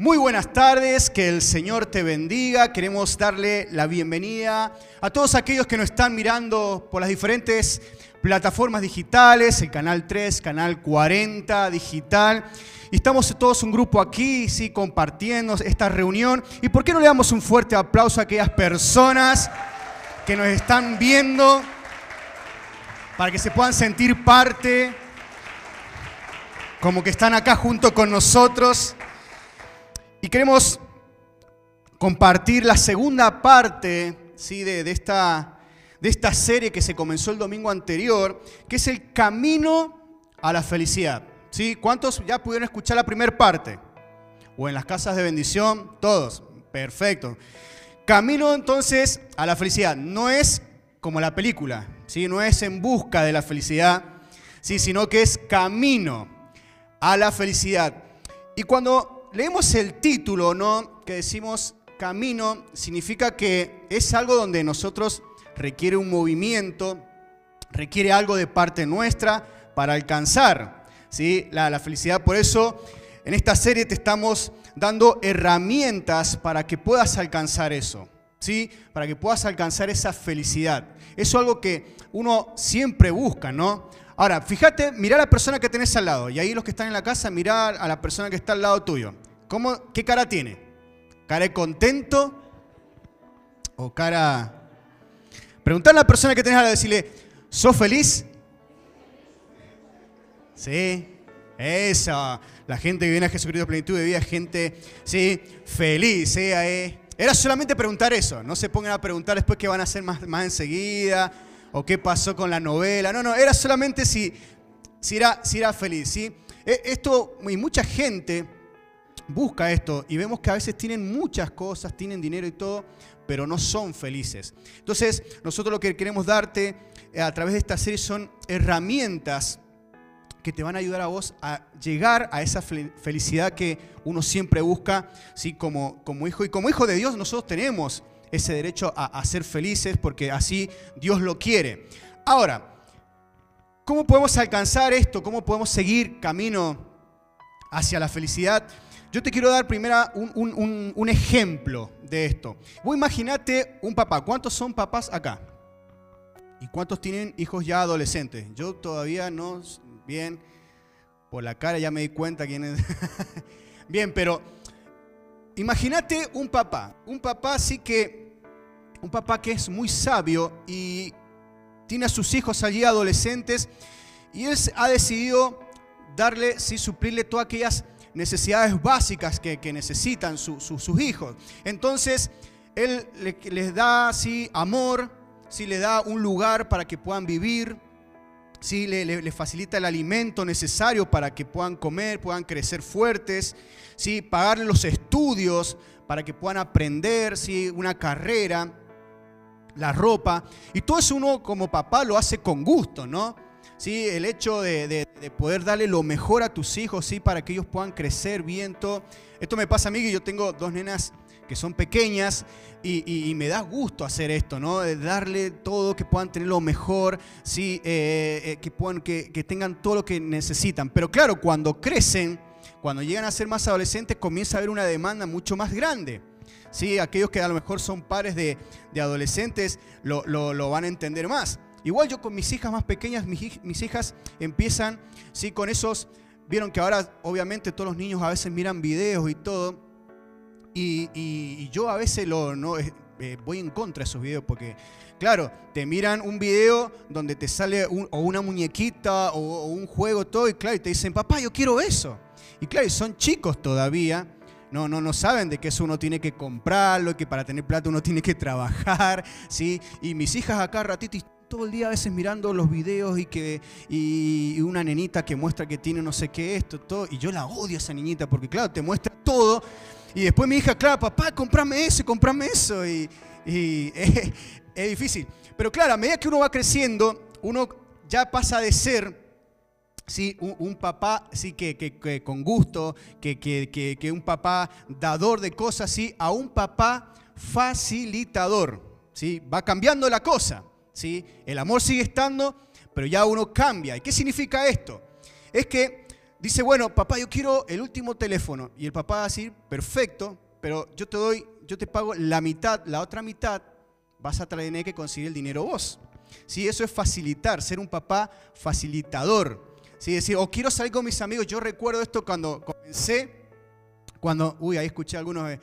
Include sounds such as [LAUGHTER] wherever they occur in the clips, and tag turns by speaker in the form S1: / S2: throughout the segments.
S1: Muy buenas tardes, que el Señor te bendiga. Queremos darle la bienvenida a todos aquellos que nos están mirando por las diferentes plataformas digitales, el canal 3, canal 40 digital. Y estamos todos un grupo aquí, sí, compartiendo esta reunión. ¿Y por qué no le damos un fuerte aplauso a aquellas personas que nos están viendo para que se puedan sentir parte, como que están acá junto con nosotros? Y queremos compartir la segunda parte ¿sí? de, de, esta, de esta serie que se comenzó el domingo anterior, que es el camino a la felicidad. ¿Sí? ¿Cuántos ya pudieron escuchar la primera parte? ¿O en las casas de bendición? Todos. Perfecto. Camino entonces a la felicidad. No es como la película, ¿sí? no es en busca de la felicidad, ¿sí? sino que es camino a la felicidad. Y cuando leemos el título, ¿no? Que decimos camino, significa que es algo donde nosotros requiere un movimiento, requiere algo de parte nuestra para alcanzar ¿sí? la, felicidad. Por eso en esta serie te estamos dando herramientas para que puedas alcanzar eso. ¿Sí? Para que puedas alcanzar esa felicidad. Eso es algo que uno siempre busca, ¿no? Ahora, fíjate, mira a la persona que tenés al lado. Y ahí los que están en la casa, mirar a la persona que está al lado tuyo. ¿Cómo, ¿Qué cara tiene? ¿Cara de contento? ¿O cara.? Preguntarle a la persona que tenés al lado, decirle, ¿sos feliz? Sí, esa. La gente que viene a Jesucristo plenitud de vida, gente, sí, feliz. ¿eh? Era solamente preguntar eso. No se pongan a preguntar después qué van a hacer más, más enseguida o qué pasó con la novela. No, no, era solamente si, si, era, si era feliz. ¿sí? Esto, y mucha gente busca esto y vemos que a veces tienen muchas cosas, tienen dinero y todo, pero no son felices. Entonces, nosotros lo que queremos darte eh, a través de esta serie son herramientas que te van a ayudar a vos a llegar a esa felicidad que uno siempre busca, ¿sí? como, como hijo. Y como hijo de Dios nosotros tenemos ese derecho a, ser felices porque así Dios lo quiere. Ahora, ¿cómo podemos alcanzar esto? ¿Cómo podemos seguir camino hacia la felicidad? Yo te quiero dar primero un, ejemplo de esto. Vos imaginate un papá. ¿Cuántos son papás acá? ¿Y cuántos tienen hijos ya adolescentes? Yo todavía no, bien, por la cara ya me di cuenta quién es. [LAUGHS] bien, pero imagínate un papá. Un papá sí que, un papá que es muy sabio y tiene a sus hijos allí adolescentes y él ha decidido darle, sí, suplirle todas aquellas necesidades básicas que, necesitan sus hijos. Entonces, Él les da así amor, si le da un lugar para que puedan vivir, si le, facilita el alimento necesario para que puedan comer, puedan crecer fuertes, si pagarle los estudios para que puedan aprender, una carrera, la ropa. Y todo eso uno como papá lo hace con gusto, ¿no? ¿sí? el hecho de, poder darle lo mejor a tus hijos ¿sí? para que ellos puedan crecer bien. Todo. Esto me pasa a mí que yo tengo dos nenas que son pequeñas y, me da gusto hacer esto, ¿no? De darle todo, que puedan tener lo mejor, ¿sí? Eh, eh, que, puedan, que, tengan todo lo que necesitan. Pero claro, cuando crecen, cuando llegan a ser más adolescentes, comienza a haber una demanda mucho más grande. ¿sí? Aquellos que a lo mejor son pares de, adolescentes lo, lo van a entender más. Igual yo con mis hijas más pequeñas, mis, hijas empiezan, sí, con esos, vieron que ahora obviamente todos los niños a veces miran videos y todo, y, yo a veces lo, no, eh, voy en contra de esos videos porque, claro, te miran un video donde te sale o una muñequita o, un juego, todo, y claro, y te dicen, papá, yo quiero eso. Y claro, son chicos todavía, no, no, no saben de que eso uno tiene que comprarlo, que para tener plata uno tiene que trabajar, ¿sí? Y mis hijas acá ratito todo el día a veces mirando los videos y que y una nenita que muestra que tiene no sé qué esto, todo, y yo la odio a esa niñita porque claro, te muestra todo y después mi hija, claro, papá, comprame eso, comprame eso y, [LAUGHS] es, difícil. Pero claro, a medida que uno va creciendo, uno ya pasa de ser ¿sí? Un, papá sí, que, con gusto, que, que, un papá dador de cosas, ¿sí? a un papá facilitador. ¿sí? Va cambiando la cosa. El amor sigue estando, pero ya uno cambia. ¿Y qué significa esto? Es que dice, bueno, papá, yo quiero el último teléfono. Y el papá va a decir, perfecto, pero yo te doy, yo te pago la mitad, la otra mitad vas a tener que conseguir el dinero vos. ¿Sí? Eso es facilitar, ser un papá facilitador. ¿Sí? Decir, o quiero salir con mis amigos. Yo recuerdo esto cuando comencé, cuando, uy, ahí escuché algunos...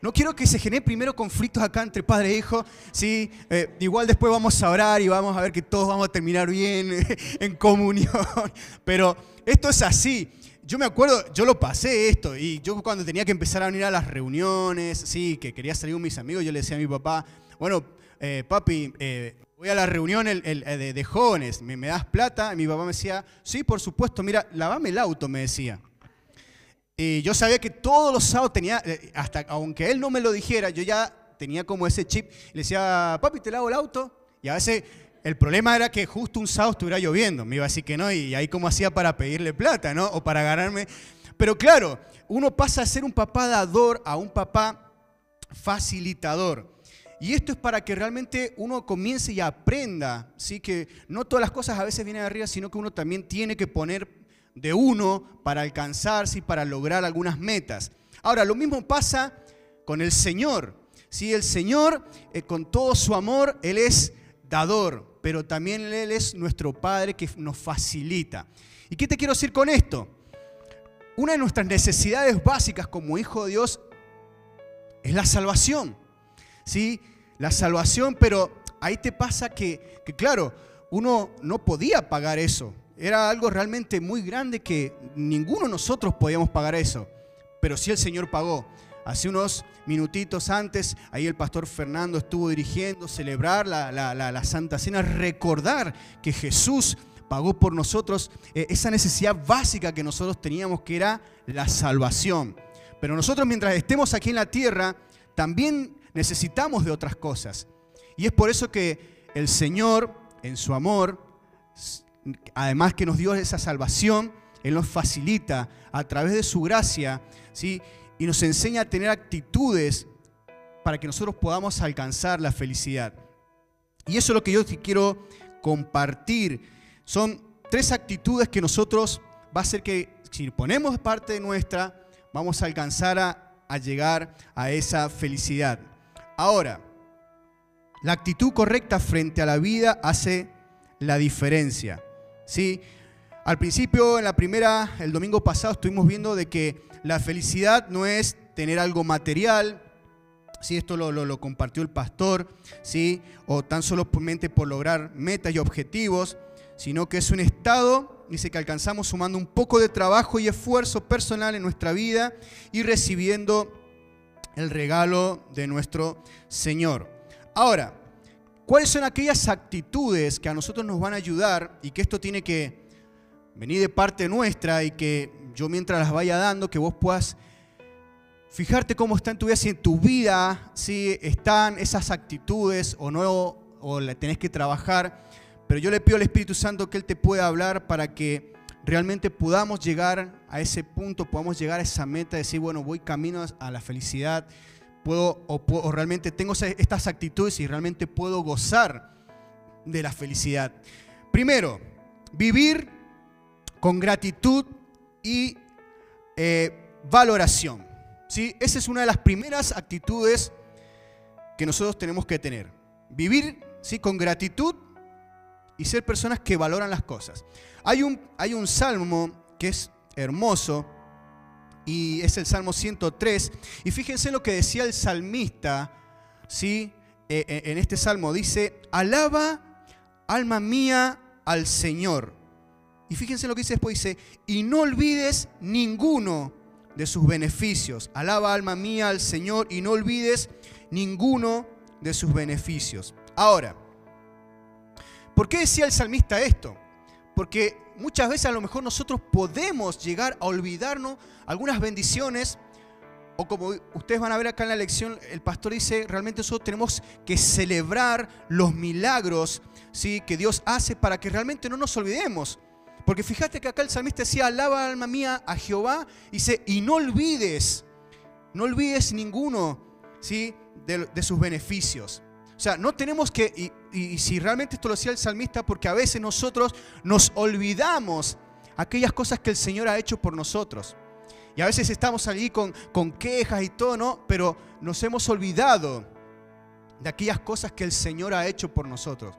S1: no quiero que se generen primero conflictos acá entre padre e hijo, ¿sí? Eh, igual después vamos a orar y vamos a ver que todos vamos a terminar bien [LAUGHS] en comunión, [LAUGHS] pero esto es así. Yo me acuerdo, yo lo pasé esto, y yo cuando tenía que empezar a venir a las reuniones, sí, que quería salir con mis amigos, yo le decía a mi papá, bueno, eh, papi, eh, voy a la reunión de, jóvenes, ¿me, das plata? Y mi papá me decía, sí, por supuesto, mira, lavame el auto, me decía. Y yo sabía que todos los sábados tenía, hasta aunque él no me lo dijera, yo ya tenía como ese chip. Le decía, papi, te lavo el auto. Y a veces el problema era que justo un sábado estuviera lloviendo. Me iba a decir que no, y ahí como hacía para pedirle plata, ¿no? O para ganarme. Pero claro, uno pasa a ser un papá dador a un papá facilitador. Y esto es para que realmente uno comience y aprenda, ¿sí? que no todas las cosas a veces vienen de arriba, sino que uno también tiene que poner de uno para alcanzarse y para lograr algunas metas. Ahora, lo mismo pasa con el Señor. ¿sí? El Señor, eh, con todo su amor, Él es dador, pero también Él es nuestro Padre que nos facilita. ¿Y qué te quiero decir con esto? Una de nuestras necesidades básicas como hijo de Dios es la salvación. ¿sí? La salvación, pero ahí te pasa que, claro, uno no podía pagar eso. Era algo realmente muy grande que ninguno de nosotros podíamos pagar eso. Pero sí el Señor pagó. Hace unos minutitos antes, ahí el pastor Fernando estuvo dirigiendo, celebrar la, Santa Cena, recordar que Jesús pagó por nosotros eh, esa necesidad básica que nosotros teníamos, que era la salvación. Pero nosotros mientras estemos aquí en la tierra, también necesitamos de otras cosas. Y es por eso que el Señor, en su amor, además que nos dio esa salvación, Él nos facilita a través de su gracia, ¿sí? y nos enseña a tener actitudes para que nosotros podamos alcanzar la felicidad. Y eso es lo que yo quiero compartir. Son tres actitudes que nosotros va a hacer que si ponemos parte de nuestra, vamos a alcanzar a llegar a esa felicidad. Ahora, la actitud correcta frente a la vida hace la diferencia. ¿Sí? Al principio, en la primera, el domingo pasado, estuvimos viendo de que la felicidad no es tener algo material, ¿sí? esto lo, compartió el pastor, ¿sí? o tan solo por lograr metas y objetivos, sino que es un estado, dice que alcanzamos sumando un poco de trabajo y esfuerzo personal en nuestra vida y recibiendo el regalo de nuestro Señor. Ahora, ¿cuáles son aquellas actitudes que a nosotros nos van a ayudar y que esto tiene que venir de parte nuestra y que yo mientras las vaya dando, que vos puedas fijarte cómo está en tu vida, si en tu vida si están esas actitudes o no, o la tenés que trabajar, pero yo le pido al Espíritu Santo que Él te pueda hablar para que realmente podamos llegar a ese punto, podamos llegar a esa meta de decir, bueno, voy camino a la felicidad, puedo o, realmente tengo estas actitudes y realmente puedo gozar de la felicidad. Primero, vivir con gratitud y eh, valoración. ¿sí? Esa es una de las primeras actitudes que nosotros tenemos que tener. Vivir ¿sí? con gratitud y ser personas que valoran las cosas. Hay un, hay un salmo que es hermoso y es el Salmo 103. Y fíjense lo que decía el salmista, ¿sí? Eh, eh, en este salmo dice, alaba alma mía al Señor. Y fíjense lo que dice después, dice, y no olvides ninguno de sus beneficios. Alaba alma mía al Señor y no olvides ninguno de sus beneficios. Ahora, ¿por qué decía el salmista esto? Porque muchas veces a lo mejor nosotros podemos llegar a olvidarnos algunas bendiciones. O como ustedes van a ver acá en la lección, el pastor dice, realmente nosotros tenemos que celebrar los milagros ¿sí? que Dios hace para que realmente no nos olvidemos. Porque fíjate que acá el salmista decía, alaba alma mía a Jehová, dice, y no olvides, no olvides ninguno ¿sí? de sus beneficios. O sea, no tenemos que, y, si realmente esto lo decía el salmista, porque a veces nosotros nos olvidamos aquellas cosas que el Señor ha hecho por nosotros. Y a veces estamos allí con, con quejas y todo, ¿no? Pero nos hemos olvidado de aquellas cosas que el Señor ha hecho por nosotros.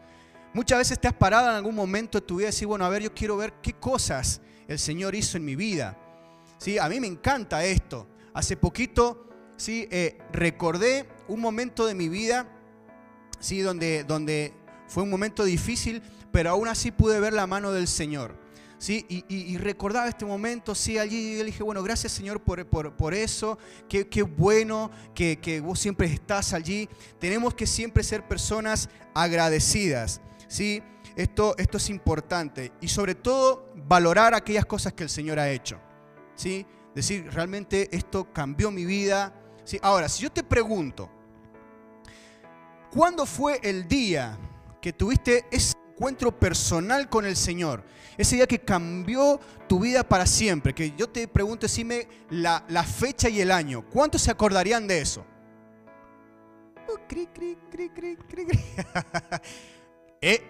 S1: Muchas veces te has parado en algún momento de tu vida y decir, bueno, a ver, yo quiero ver qué cosas el Señor hizo en mi vida. ¿Sí? A mí me encanta esto. Hace poquito ¿sí? Eh, recordé un momento de mi vida ¿sí? donde, donde fue un momento difícil, pero aún así pude ver la mano del Señor. ¿sí? Y, recordaba este momento, sí, allí le dije, bueno, gracias Señor por, por, eso, qué, qué bueno que, que, vos siempre estás allí. Tenemos que siempre ser personas agradecidas, ¿sí? Esto, esto es importante y sobre todo valorar aquellas cosas que el Señor ha hecho, ¿sí? Decir, realmente esto cambió mi vida, ¿sí? Ahora, si yo te pregunto, ¿cuándo fue el día que tuviste ese encuentro personal con el Señor. Ese día que cambió tu vida para siempre. Que yo te pregunto, decime la, la fecha y el año. ¿Cuántos se acordarían de eso? [LAUGHS] eh,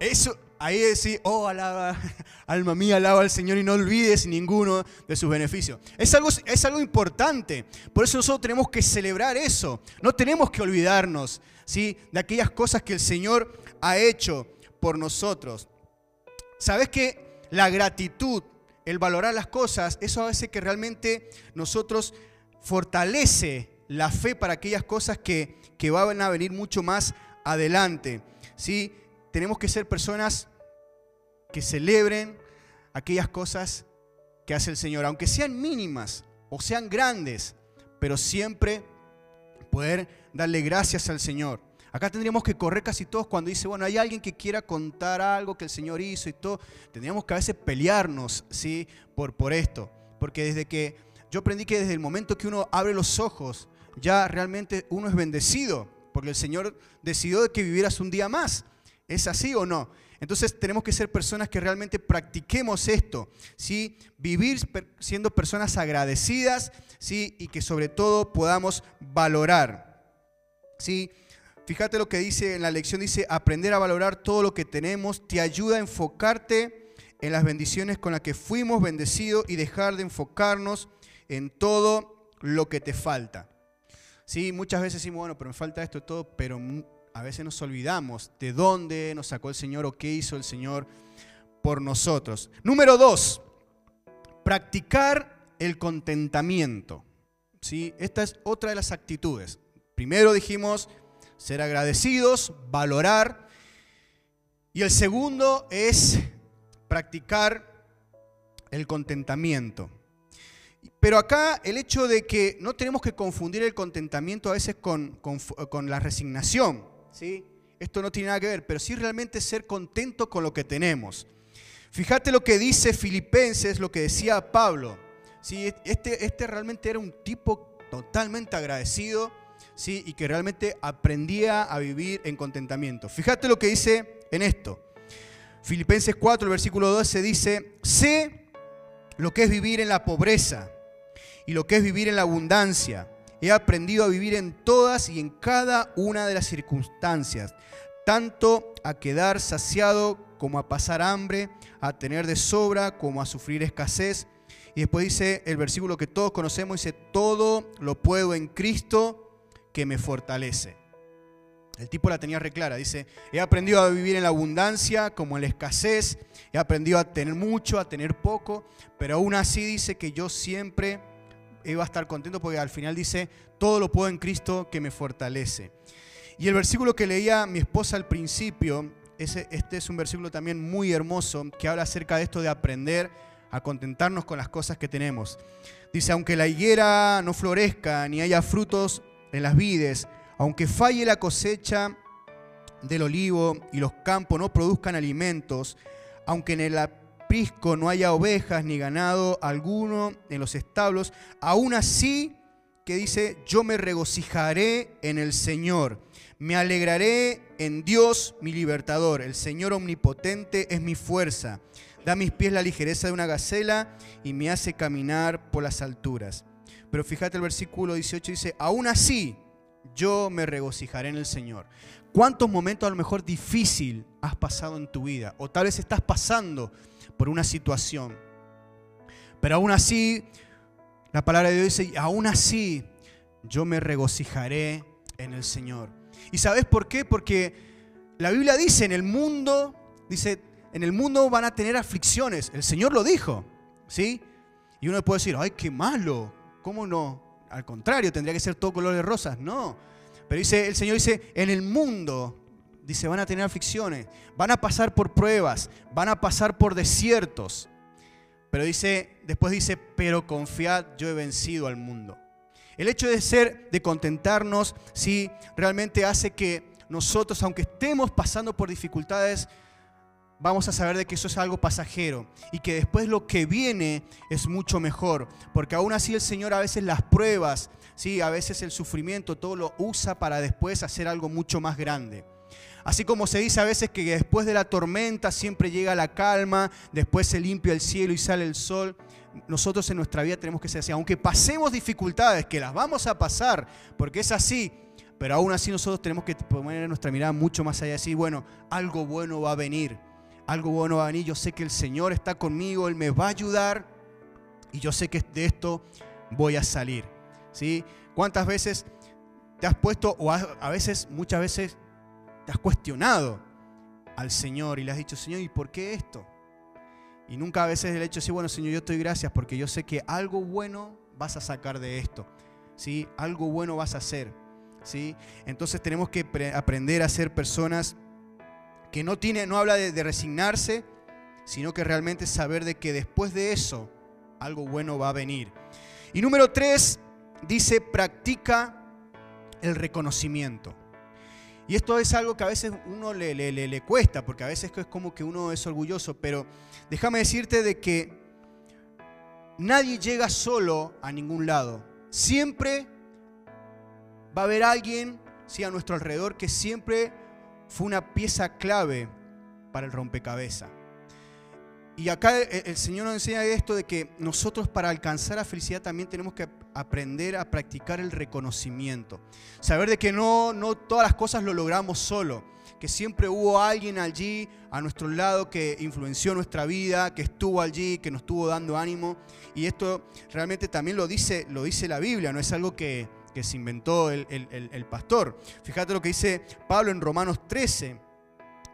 S1: eso, ahí decir, oh, alaba, [LAUGHS] alma mía, alaba al Señor y no olvides ninguno de sus beneficios. Es algo, es algo importante. Por eso nosotros tenemos que celebrar eso. No tenemos que olvidarnos ¿sí? de aquellas cosas que el Señor ha hecho por nosotros. ¿Sabes que la gratitud, el valorar las cosas, eso hace que realmente nosotros fortalece la fe para aquellas cosas que, que van a venir mucho más adelante? ¿sí? Tenemos que ser personas que celebren aquellas cosas que hace el Señor, aunque sean mínimas o sean grandes, pero siempre poder darle gracias al Señor. Acá tendríamos que correr casi todos cuando dice, bueno, hay alguien que quiera contar algo que el Señor hizo y todo. Tendríamos que a veces pelearnos, ¿sí? Por, por esto. Porque desde que yo aprendí que desde el momento que uno abre los ojos, ya realmente uno es bendecido. Porque el Señor decidió de que vivieras un día más. ¿Es así o no? Entonces tenemos que ser personas que realmente practiquemos esto, ¿sí? Vivir siendo personas agradecidas, ¿sí? Y que sobre todo podamos valorar, ¿sí? Fíjate lo que dice en la lección, dice, aprender a valorar todo lo que tenemos te ayuda a enfocarte en las bendiciones con las que fuimos bendecidos y dejar de enfocarnos en todo lo que te falta. Sí, muchas veces decimos, bueno, pero me falta esto todo, pero a veces nos olvidamos de dónde nos sacó el Señor o qué hizo el Señor por nosotros. Número dos, practicar el contentamiento. ¿Sí? Esta es otra de las actitudes. Primero dijimos, ser agradecidos, valorar. Y el segundo es practicar el contentamiento. Pero acá el hecho de que no tenemos que confundir el contentamiento a veces con, la resignación. ¿Sí? Esto no tiene nada que ver, pero sí realmente ser contento con lo que tenemos. Fíjate lo que dice Filipenses, lo que decía Pablo. ¿sí? Este, este realmente era un tipo totalmente agradecido ¿sí? y que realmente aprendía a vivir en contentamiento. Fíjate lo que dice en esto. Filipenses 4, el versículo 12 dice, sé lo que es vivir en la pobreza y lo que es vivir en la abundancia. He aprendido a vivir en todas y en cada una de las circunstancias, tanto a quedar saciado como a pasar hambre, a tener de sobra como a sufrir escasez. Y después dice el versículo que todos conocemos, dice, todo lo puedo en Cristo que me fortalece. El tipo la tenía reclara, dice, he aprendido a vivir en la abundancia como en la escasez, he aprendido a tener mucho, a tener poco, pero aún así dice que yo siempre iba a estar contento porque al final dice, todo lo puedo en Cristo que me fortalece. Y el versículo que leía mi esposa al principio, ese, este es un versículo también muy hermoso que habla acerca de esto de aprender a contentarnos con las cosas que tenemos. Dice, aunque la higuera no florezca ni haya frutos en las vides, aunque falle la cosecha del olivo y los campos no produzcan alimentos, aunque en el no haya ovejas ni ganado alguno en los establos, aún así que dice, yo me regocijaré en el Señor, me alegraré en Dios mi libertador, el Señor omnipotente es mi fuerza, da a mis pies la ligereza de una gacela y me hace caminar por las alturas. Pero fíjate el versículo 18 dice, aún así, yo me regocijaré en el Señor. ¿Cuántos momentos a lo mejor difícil has pasado en tu vida? O tal vez estás pasando por una situación. Pero aún así, la palabra de Dios dice, aún así yo me regocijaré en el Señor. ¿Y sabes por qué? Porque la Biblia dice, en el mundo, dice, en el mundo van a tener aflicciones. El Señor lo dijo, ¿sí? Y uno puede decir, ay, qué malo, ¿cómo no? Al contrario, tendría que ser todo color de rosas. No. Pero dice, el Señor dice, en el mundo, dice, van a tener aflicciones, van a pasar por pruebas, van a pasar por desiertos. Pero dice, después dice, pero confiad, yo he vencido al mundo. El hecho de ser, de contentarnos, sí, realmente hace que nosotros, aunque estemos pasando por dificultades, vamos a saber de que eso es algo pasajero y que después lo que viene es mucho mejor, porque aún así el Señor a veces las pruebas, sí, a veces el sufrimiento, todo lo usa para después hacer algo mucho más grande. Así como se dice a veces que después de la tormenta siempre llega la calma, después se limpia el cielo y sale el sol. Nosotros en nuestra vida tenemos que ser así, aunque pasemos dificultades, que las vamos a pasar, porque es así, pero aún así nosotros tenemos que poner nuestra mirada mucho más allá y decir, bueno, algo bueno va a venir algo bueno va a venir, yo sé que el Señor está conmigo, Él me va a ayudar y yo sé que de esto voy a salir. ¿sí? ¿Cuántas veces te has puesto, o a veces, muchas veces, te has cuestionado al Señor y le has dicho, Señor, ¿y por qué esto? Y nunca a veces el hecho de decir, bueno, Señor, yo te doy gracias porque yo sé que algo bueno vas a sacar de esto. ¿sí? Algo bueno vas a hacer. ¿sí? Entonces tenemos que aprender a ser personas que no, tiene, no habla de, resignarse, sino que realmente saber de que después de eso algo bueno va a venir. Y número tres, dice, practica el reconocimiento. Y esto es algo que a veces uno le, le, le, cuesta, porque a veces es como que uno es orgulloso, pero déjame decirte de que nadie llega solo a ningún lado. Siempre va a haber alguien sí, a nuestro alrededor que siempre fue una pieza clave para el rompecabezas. Y acá el Señor nos enseña esto de que nosotros para alcanzar la felicidad también tenemos que aprender a practicar el reconocimiento. Saber de que no, no todas las cosas lo logramos solo, que siempre hubo alguien allí a nuestro lado que influenció nuestra vida, que estuvo allí, que nos estuvo dando ánimo. Y esto realmente también lo dice, lo dice la Biblia, no es algo que, que se inventó el, pastor. Fíjate lo que dice Pablo en Romanos 13.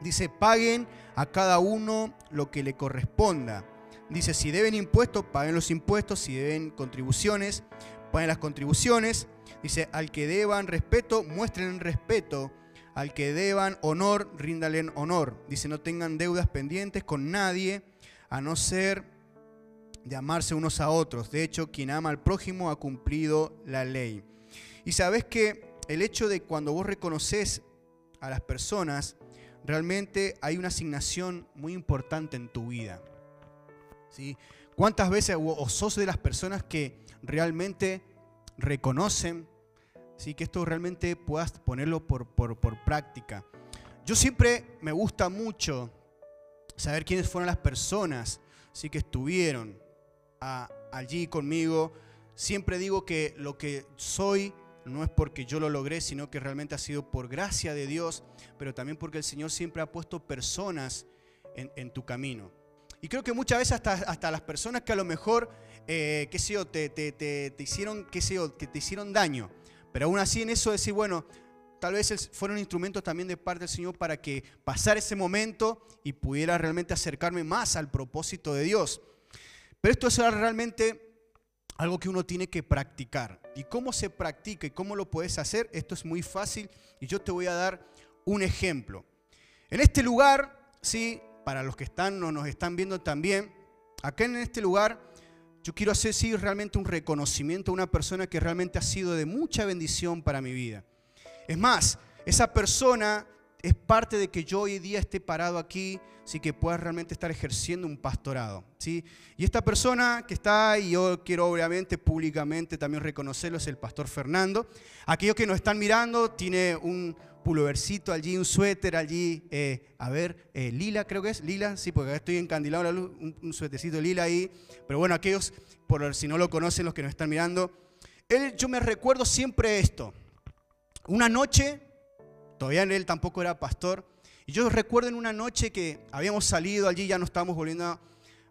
S1: Dice, paguen a cada uno lo que le corresponda. Dice, si deben impuestos, paguen los impuestos. Si deben contribuciones, paguen las contribuciones. Dice, al que deban respeto, muestren respeto. Al que deban honor, ríndalen honor. Dice, no tengan deudas pendientes con nadie, a no ser de amarse unos a otros. De hecho, quien ama al prójimo ha cumplido la ley. Y sabes que el hecho de cuando vos reconoces a las personas, realmente hay una asignación muy importante en tu vida. ¿Sí? ¿Cuántas veces o sos de las personas que realmente reconocen ¿sí? que esto realmente puedas ponerlo por, por, práctica? Yo siempre me gusta mucho saber quiénes fueron las personas ¿sí? que estuvieron allí conmigo. Siempre digo que lo que soy no es porque yo lo logré, sino que realmente ha sido por gracia de Dios, pero también porque el Señor siempre ha puesto personas en, tu camino. Y creo que muchas veces hasta, hasta las personas que a lo mejor, eh, qué sé yo, te, te, hicieron, qué sé yo, que te hicieron daño, pero aún así en eso decir, bueno, tal vez fueron instrumentos también de parte del Señor para que pasara ese momento y pudiera realmente acercarme más al propósito de Dios. Pero esto es realmente algo que uno tiene que practicar. ¿Y cómo se practica y cómo lo puedes hacer? Esto es muy fácil y yo te voy a dar un ejemplo. En este lugar, sí, para los que están o nos están viendo también, acá en este lugar yo quiero hacer sí realmente un reconocimiento a una persona que realmente ha sido de mucha bendición para mi vida. Es más, esa persona es parte de que yo hoy día esté parado aquí, sí que pueda realmente estar ejerciendo un pastorado. ¿sí? Y esta persona que está, y yo quiero obviamente públicamente también reconocerlo, es el pastor Fernando. Aquellos que nos están mirando, tiene un pulovercito allí, un suéter allí, eh, a ver, eh, lila creo que es, lila, sí, porque estoy encandilado la luz, un, un suétercito lila ahí. Pero bueno, aquellos, por si no lo conocen, los que nos están mirando, él, yo me recuerdo siempre esto. una noche, todavía él tampoco era pastor, y yo recuerdo en una noche que habíamos salido allí, ya no estábamos volviendo a,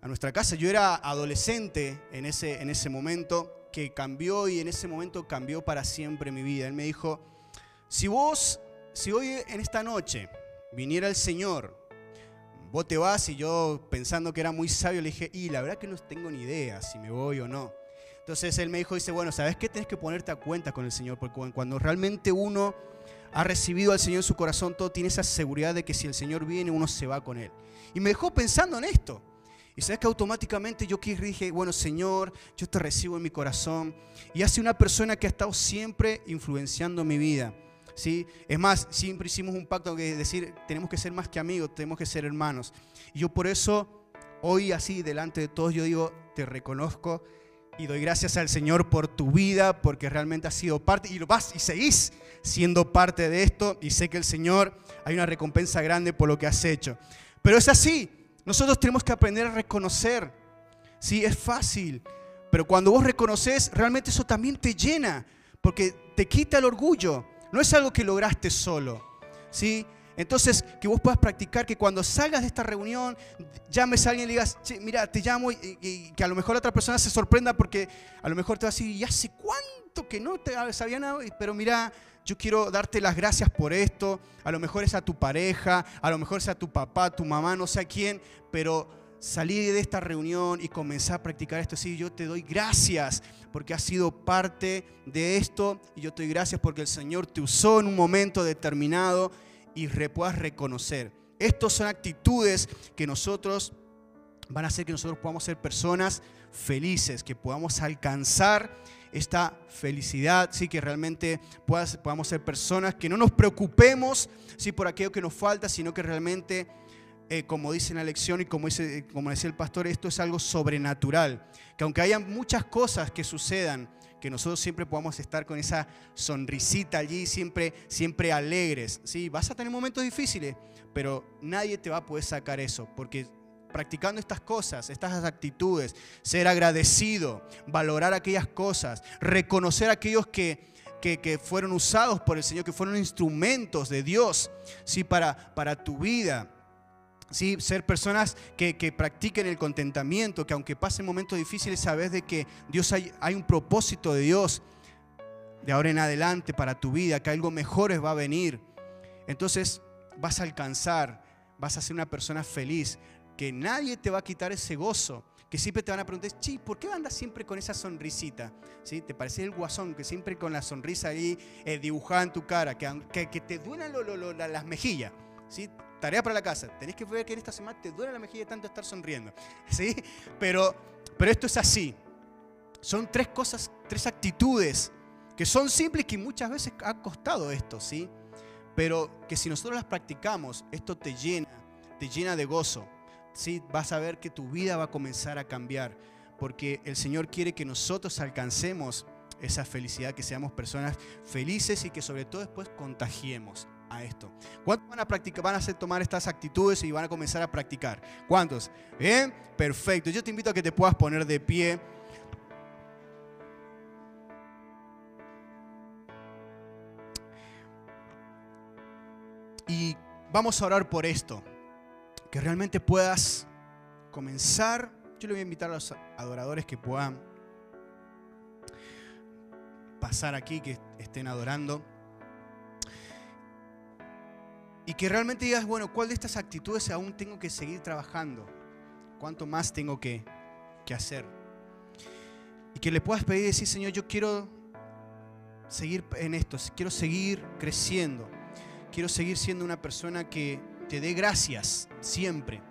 S1: nuestra casa. Yo era adolescente en ese, en ese momento, que cambió y en ese momento cambió para siempre mi vida. Él me dijo, si vos, si hoy en esta noche viniera el Señor, vos te vas y yo pensando que era muy sabio le dije, y la verdad que no tengo ni idea si me voy o no. Entonces él me dijo, dice, bueno, ¿sabes qué? Tienes que ponerte a cuenta con el Señor, porque cuando realmente uno ha recibido al Señor en su corazón, todo tiene esa seguridad de que si el Señor viene, uno se va con Él. Y me dejó pensando en esto. Y sabes que automáticamente yo dije, bueno, Señor, yo te recibo en mi corazón. Y hace una persona que ha estado siempre influenciando mi vida. ¿sí? Es más, siempre hicimos un pacto que decir, tenemos que ser más que amigos, tenemos que ser hermanos. Y yo por eso, hoy así, delante de todos, yo digo, te reconozco y doy gracias al Señor por tu vida, porque realmente has sido parte y lo vas y seguís siendo parte de esto. Y sé que el Señor hay una recompensa grande por lo que has hecho. Pero es así. Nosotros tenemos que aprender a reconocer. Sí, es fácil. Pero cuando vos reconoces, realmente eso también te llena, porque te quita el orgullo. No es algo que lograste solo. ¿sí? Entonces, que vos puedas practicar que cuando salgas de esta reunión, llames a alguien y digas, mira, te llamo y, que a lo mejor la otra persona se sorprenda porque a lo mejor te va a decir, ¿y hace cuánto que no te sabía nada? Pero mira, yo quiero darte las gracias por esto. A lo mejor es a tu pareja, a lo mejor es a tu papá, tu mamá, no sé a quién, pero salir de esta reunión y comenzar a practicar esto. Sí, yo te doy gracias porque has sido parte de esto y yo te doy gracias porque el Señor te usó en un momento determinado y puedas reconocer. Estas son actitudes que nosotros van a hacer que nosotros podamos ser personas felices, que podamos alcanzar esta felicidad, ¿sí? que realmente podamos ser personas que no nos preocupemos ¿sí? por aquello que nos falta, sino que realmente, eh, como dice en la lección y como, dice, como decía el pastor, esto es algo sobrenatural, que aunque haya muchas cosas que sucedan, que nosotros siempre podamos estar con esa sonrisita allí, siempre, siempre alegres. ¿sí? Vas a tener momentos difíciles, pero nadie te va a poder sacar eso, porque practicando estas cosas, estas actitudes, ser agradecido, valorar aquellas cosas, reconocer aquellos que, que, fueron usados por el Señor, que fueron instrumentos de Dios ¿sí? para, para tu vida. ¿Sí? Ser personas que, practiquen el contentamiento, que aunque pasen momentos difíciles, sabes de que Dios hay, un propósito de Dios de ahora en adelante para tu vida, que algo mejor va a venir. Entonces vas a alcanzar, vas a ser una persona feliz, que nadie te va a quitar ese gozo, que siempre te van a preguntar, chi, ¿por qué andas siempre con esa sonrisita? ¿Sí? ¿Te parece el guasón que siempre con la sonrisa ahí eh, dibujada en tu cara, que, que, te duelen las mejillas? ¿Sí? Tarea para la casa. Tenés que ver que en esta semana te duele la mejilla tanto estar sonriendo. [LAUGHS] ¿Sí? Pero, pero esto es así. Son tres cosas, tres actitudes que son simples que muchas veces ha costado esto, ¿sí? Pero que si nosotros las practicamos, esto te llena, te llena de gozo. ¿sí? Vas a ver que tu vida va a comenzar a cambiar, porque el Señor quiere que nosotros alcancemos esa felicidad, que seamos personas felices y que sobre todo después contagiemos a esto. ¿Cuántos van a practicar, van a hacer tomar estas actitudes y van a comenzar a practicar? ¿Cuántos? Bien, perfecto. Yo te invito a que te puedas poner de pie. Y vamos a orar por esto, que realmente puedas comenzar. Yo le voy a invitar a los adoradores que puedan pasar aquí, que estén adorando. Y que realmente digas, bueno, ¿cuál de estas actitudes aún tengo que seguir trabajando? ¿Cuánto más tengo que, hacer? Y que le puedas pedir y decir, Señor, yo quiero seguir en esto, quiero seguir creciendo, quiero seguir siendo una persona que te dé gracias siempre.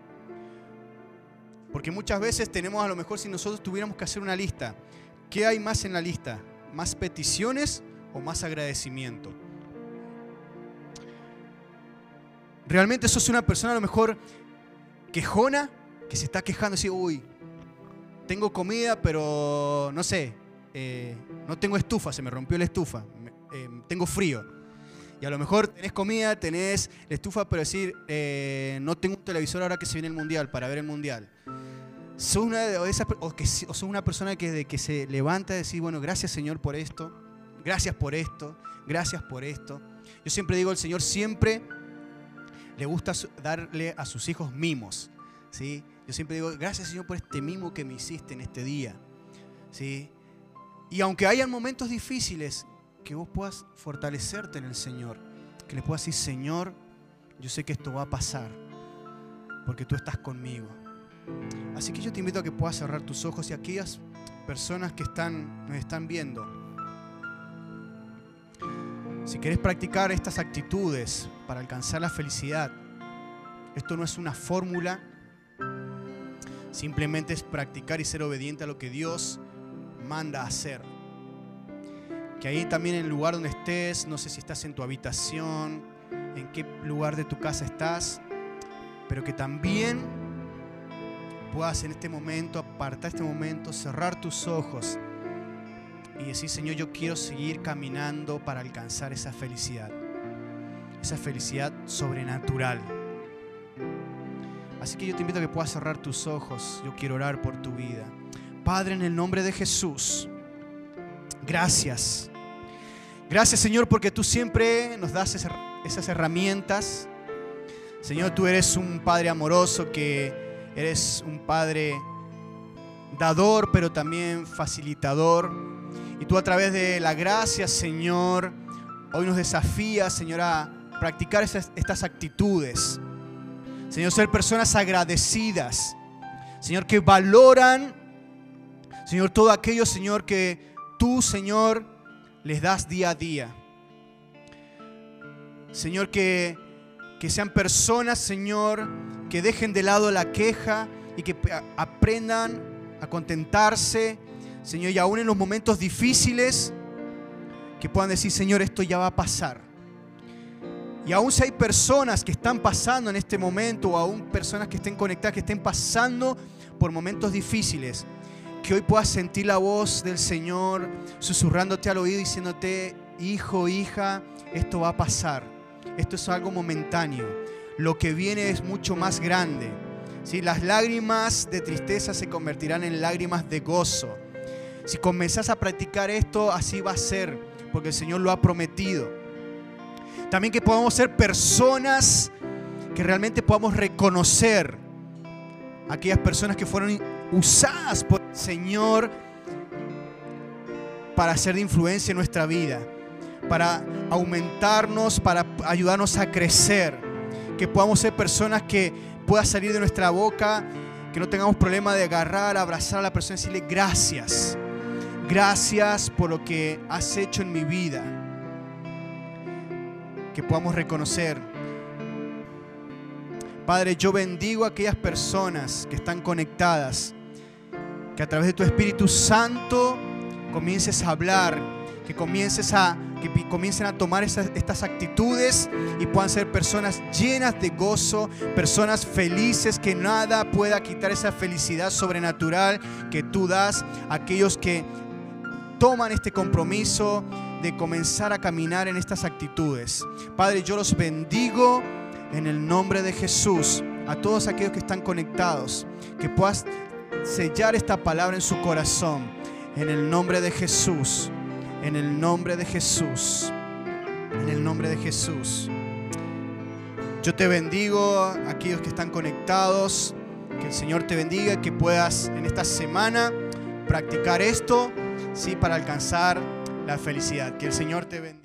S1: Porque muchas veces tenemos, a lo mejor si nosotros tuviéramos que hacer una lista, ¿qué hay más en la lista? ¿Más peticiones o más agradecimiento? Realmente sos una persona a lo mejor quejona, que se está quejando así, uy, tengo comida, pero no sé, eh, no tengo estufa, se me rompió la estufa, eh, tengo frío. Y a lo mejor tenés comida, tenés la estufa, pero decir, eh, no tengo un televisor ahora que se viene el mundial, para ver el mundial. Sos una, o que, sos una persona que, de que se levanta y decir, bueno, gracias Señor por esto, gracias por esto, gracias por esto. Yo siempre digo, el Señor siempre le gusta darle a sus hijos mimos. ¿sí? Yo siempre digo, gracias Señor por este mimo que me hiciste en este día. ¿sí? Y aunque hayan momentos difíciles, que vos puedas fortalecerte en el Señor. Que le puedas decir, Señor, yo sé que esto va a pasar, porque tú estás conmigo. Así que yo te invito a que puedas cerrar tus ojos y aquellas personas que están, nos están viendo, si querés practicar estas actitudes para alcanzar la felicidad, esto no es una fórmula, simplemente es practicar y ser obediente a lo que Dios manda hacer. Que ahí también en el lugar donde estés, no sé si estás en tu habitación, en qué lugar de tu casa estás, pero que también puedas en este momento, apartar este momento, cerrar tus ojos y decir, Señor, yo quiero seguir caminando para alcanzar esa felicidad, esa felicidad sobrenatural. Así que yo te invito a que puedas cerrar tus ojos, yo quiero orar por tu vida. Padre, en el nombre de Jesús, gracias. Gracias Señor porque tú siempre nos das esas herramientas. Señor, tú eres un Padre amoroso que eres un Padre dador, pero también facilitador. Y tú a través de la gracia, Señor, hoy nos desafías, Señor, a practicar estas actitudes. Señor, ser personas agradecidas. Señor, que valoran, Señor, todo aquello, Señor, que tú, Señor, les das día a día. Señor, que, que sean personas, Señor, que dejen de lado la queja y que aprendan a contentarse Señor, y aún en los momentos difíciles, que puedan decir, Señor, esto ya va a pasar. Y aún si hay personas que están pasando en este momento, o aún personas que estén conectadas, que estén pasando por momentos difíciles, que hoy puedas sentir la voz del Señor susurrándote al oído, diciéndote, hijo, hija, esto va a pasar. Esto es algo momentáneo. Lo que viene es mucho más grande. si Las lágrimas de tristeza se convertirán en lágrimas de gozo. Si comenzás a practicar esto, así va a ser, porque el Señor lo ha prometido. También que podamos ser personas que realmente podamos reconocer aquellas personas que fueron usadas por el Señor para ser de influencia en nuestra vida, para aumentarnos, para ayudarnos a crecer, que podamos ser personas que pueda salir de nuestra boca, que no tengamos problema de agarrar, abrazar a la persona y decirle gracias. Gracias por lo que has hecho en mi vida. Que podamos reconocer. Padre, yo bendigo a aquellas personas que están conectadas. Que a través de tu Espíritu Santo comiences a hablar. Que comiences a que comiencen a tomar estas actitudes y puedan ser personas llenas de gozo, personas felices, que nada pueda quitar esa felicidad sobrenatural que tú das a aquellos que toman este compromiso de comenzar a caminar en estas actitudes. Padre, yo los bendigo en el nombre de Jesús a todos aquellos que están conectados, que puedas sellar esta palabra en su corazón, en el nombre de Jesús, en el nombre de Jesús, en el nombre de Jesús. Yo te bendigo a aquellos que están conectados, que el Señor te bendiga, que puedas en esta semana practicar esto ¿sí? para alcanzar la felicidad. Que el Señor te bendiga.